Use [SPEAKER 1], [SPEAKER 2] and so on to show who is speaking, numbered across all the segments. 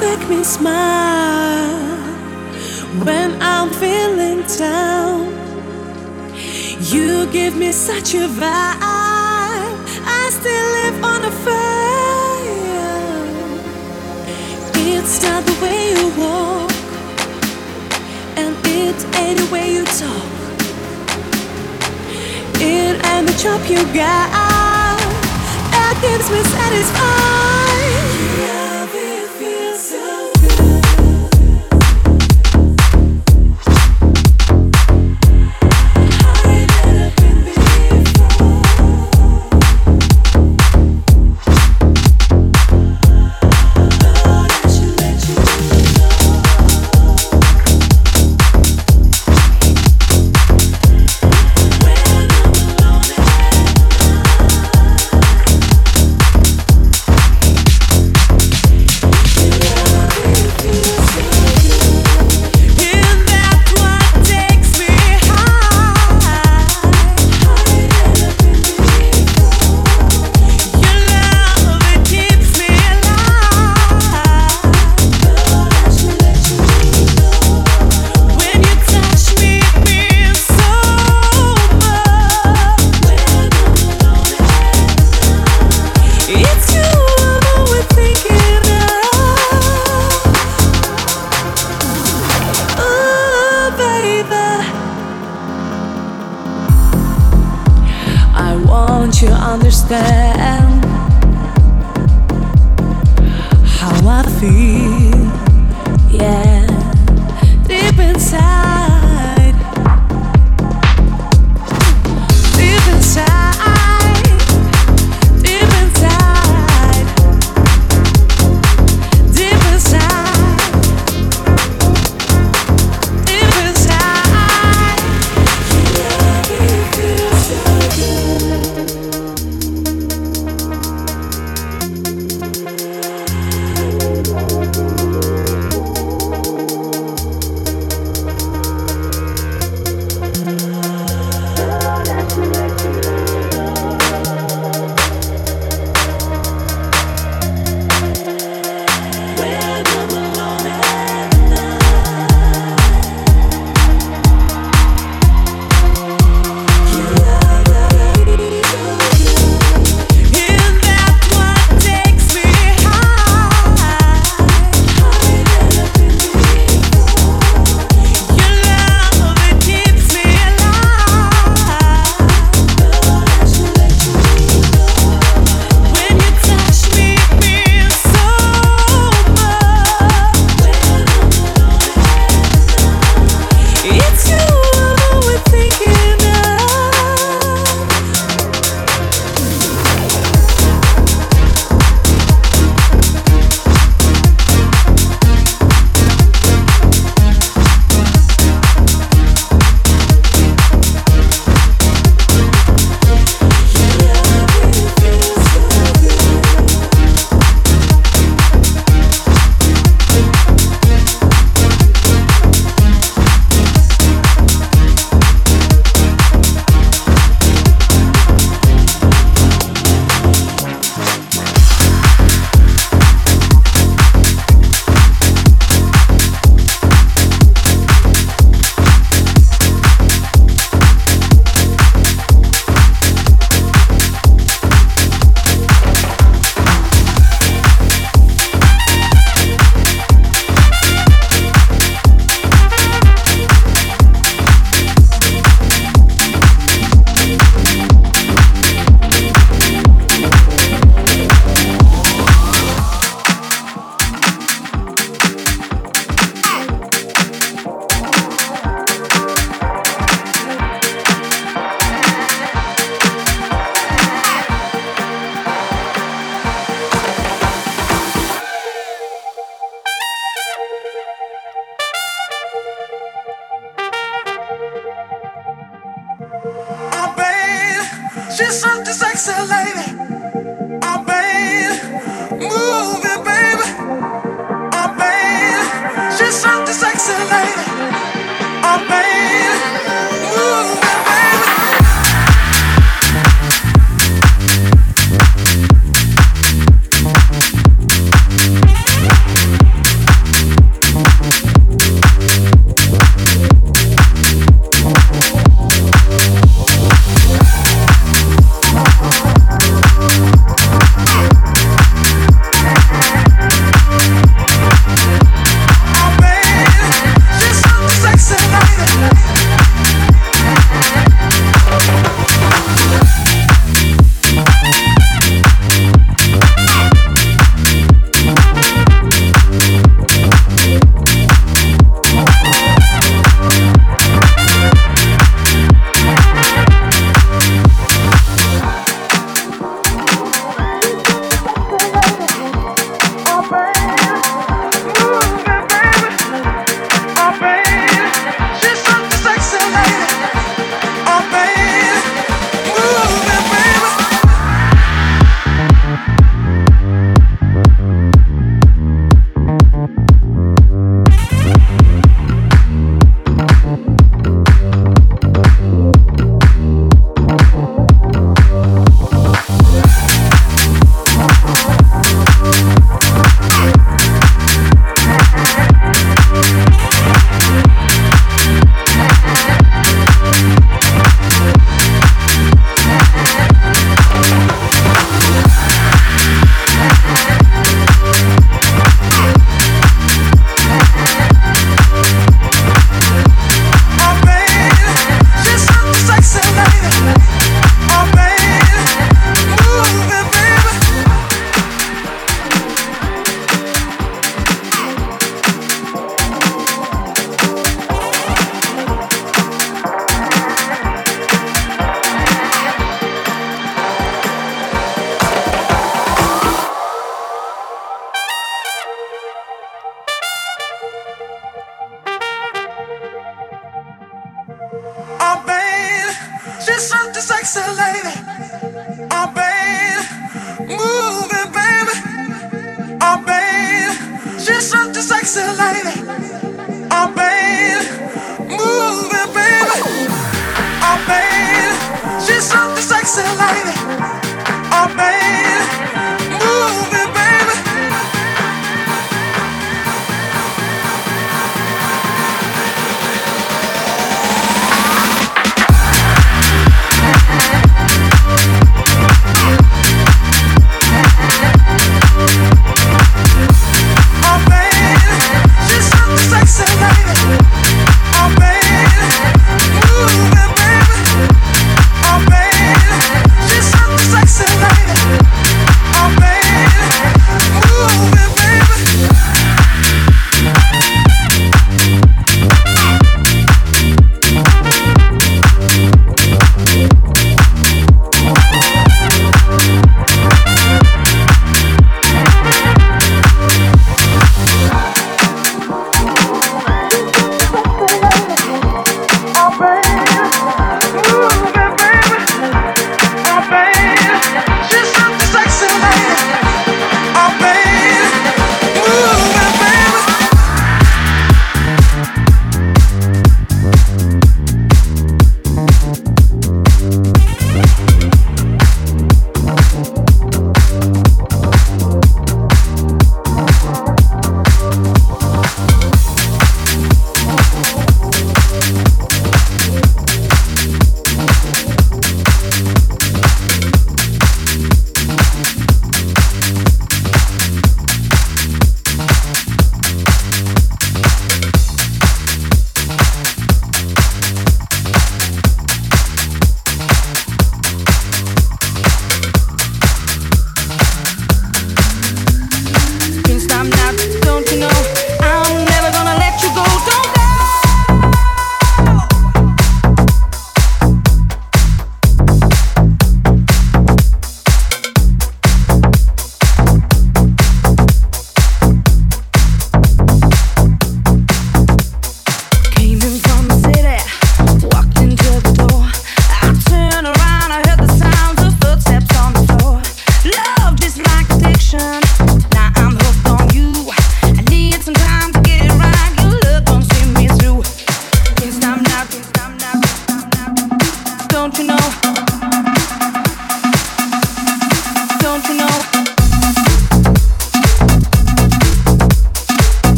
[SPEAKER 1] make me smile when I'm feeling down. You give me such a vibe. I still live on a fire. It's not the way you walk, and it
[SPEAKER 2] ain't the way you talk. It ain't the job you
[SPEAKER 1] got that
[SPEAKER 2] gives me satisfaction. 你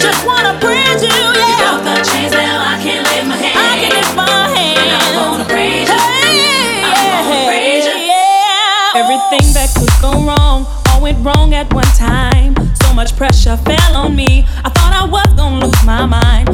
[SPEAKER 1] Just wanna praise you. Yeah.
[SPEAKER 2] The chains now, I can lift my hands.
[SPEAKER 1] I can lift my hands.
[SPEAKER 2] And I wanna praise you.
[SPEAKER 1] Hey,
[SPEAKER 2] I wanna praise you.
[SPEAKER 1] yeah. Everything that could go wrong, all went wrong at one time. So much pressure fell on me. I thought I was gonna lose my mind.